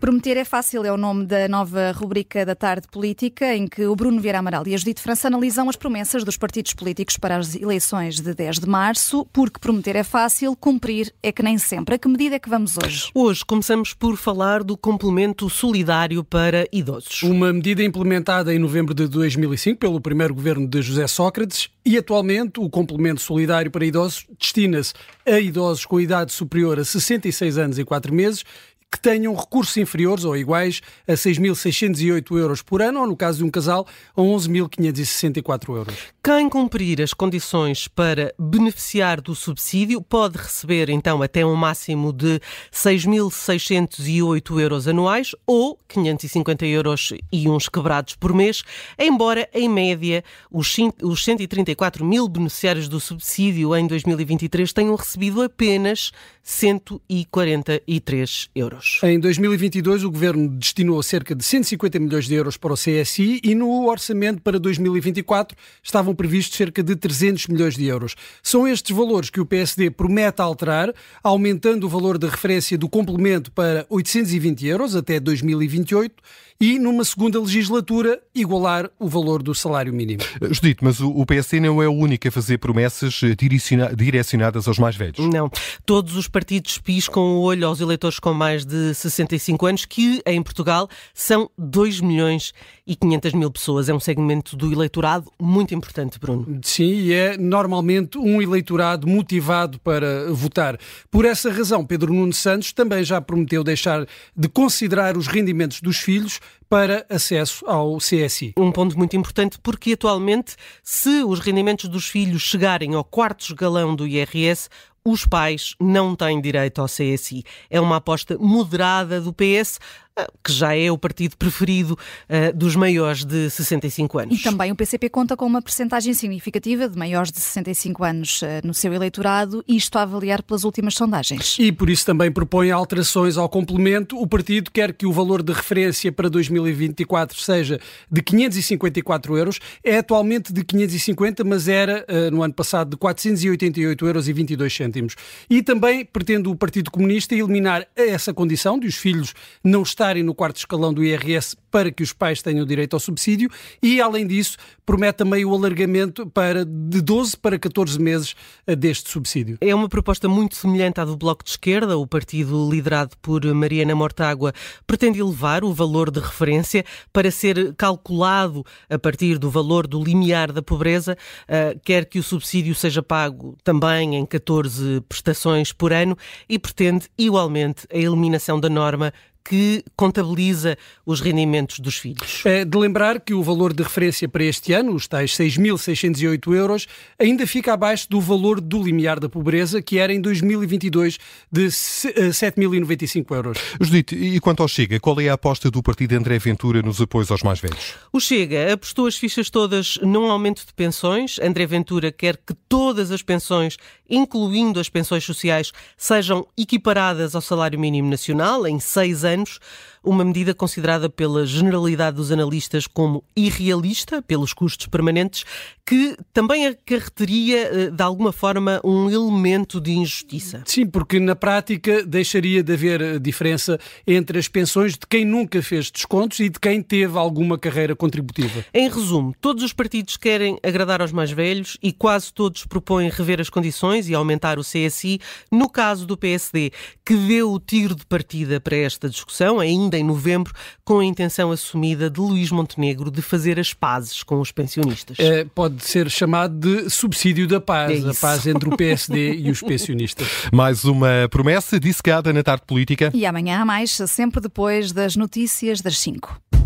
Prometer é fácil é o nome da nova rubrica da tarde política, em que o Bruno Vieira Amaral e a Judite França analisam as promessas dos partidos políticos para as eleições de 10 de março, porque prometer é fácil, cumprir é que nem sempre. A que medida é que vamos hoje? Hoje começamos por falar do complemento solidário para idosos. Uma medida implementada em novembro de 2005 pelo primeiro governo de José Sócrates e atualmente o complemento solidário para idosos destina-se a idosos com idade superior a 66 anos e 4 meses que tenham recursos inferiores ou iguais a 6.608 euros por ano, ou no caso de um casal, a 11.564 euros. Quem cumprir as condições para beneficiar do subsídio pode receber então até um máximo de 6.608 euros anuais ou 550 euros e uns quebrados por mês, embora em média os 134 mil beneficiários do subsídio em 2023 tenham recebido apenas 143 euros euros. Em 2022, o Governo destinou cerca de 150 milhões de euros para o CSI e no orçamento para 2024 estavam previstos cerca de 300 milhões de euros. São estes valores que o PSD promete alterar, aumentando o valor de referência do complemento para 820 euros até 2028 e, numa segunda legislatura, igualar o valor do salário mínimo. Judito, mas o PSD não é o único a fazer promessas direcionadas aos mais velhos. Não. Todos os partidos piscam o olho aos eleitores com mais de 65 anos, que em Portugal são 2 milhões e 500 mil pessoas. É um segmento do eleitorado muito importante, Bruno. Sim, e é normalmente um eleitorado motivado para votar. Por essa razão, Pedro Nuno Santos também já prometeu deixar de considerar os rendimentos dos filhos para acesso ao CSI. Um ponto muito importante porque atualmente, se os rendimentos dos filhos chegarem ao quarto escalão do IRS, os pais não têm direito ao CSI. É uma aposta moderada do PS, que já é o partido preferido uh, dos maiores de 65 anos. E também o PCP conta com uma percentagem significativa de maiores de 65 anos uh, no seu eleitorado, isto a avaliar pelas últimas sondagens. E por isso também propõe alterações ao complemento. O partido quer que o valor de referência para 2024 seja de 554 euros. É atualmente de 550, mas era uh, no ano passado de 488 euros e 22 cêntimos. E também pretende o Partido Comunista eliminar essa condição de os filhos não estarem estarem no quarto escalão do IRS para que os pais tenham direito ao subsídio e, além disso, promete também o alargamento para, de 12 para 14 meses eh, deste subsídio. É uma proposta muito semelhante à do Bloco de Esquerda. O partido liderado por Mariana Mortágua pretende elevar o valor de referência para ser calculado a partir do valor do limiar da pobreza, uh, quer que o subsídio seja pago também em 14 prestações por ano e pretende igualmente a eliminação da norma que contabiliza os rendimentos dos filhos. É de lembrar que o valor de referência para este ano, os tais 6.608 euros, ainda fica abaixo do valor do limiar da pobreza, que era em 2022 de 7.095 eh, euros. Judite, e quanto ao Chega, qual é a aposta do partido André Ventura nos apoios aos mais velhos? O Chega apostou as fichas todas num aumento de pensões. André Ventura quer que todas as pensões, incluindo as pensões sociais, sejam equiparadas ao salário mínimo nacional em seis anos anos, uma medida considerada pela generalidade dos analistas como irrealista, pelos custos permanentes, que também acarretaria, eh, de alguma forma, um elemento de injustiça. Sim, porque na prática deixaria de haver eh, diferença entre as pensões de quem nunca fez descontos e de quem teve alguma carreira contributiva. Em resumo, todos os partidos querem agradar aos mais velhos e quase todos propõem rever as condições e aumentar o CSI. No caso do PSD, que deu o tiro de partida para esta discussão, ainda em novembro, com a intenção assumida de Luís Montenegro de fazer as pazes com os pensionistas. É, pode ser chamado de subsídio da paz, é a paz entre o PSD e os pensionistas. Mais uma promessa dissecada na tarde política. E amanhã há mais, sempre depois das notícias das 5.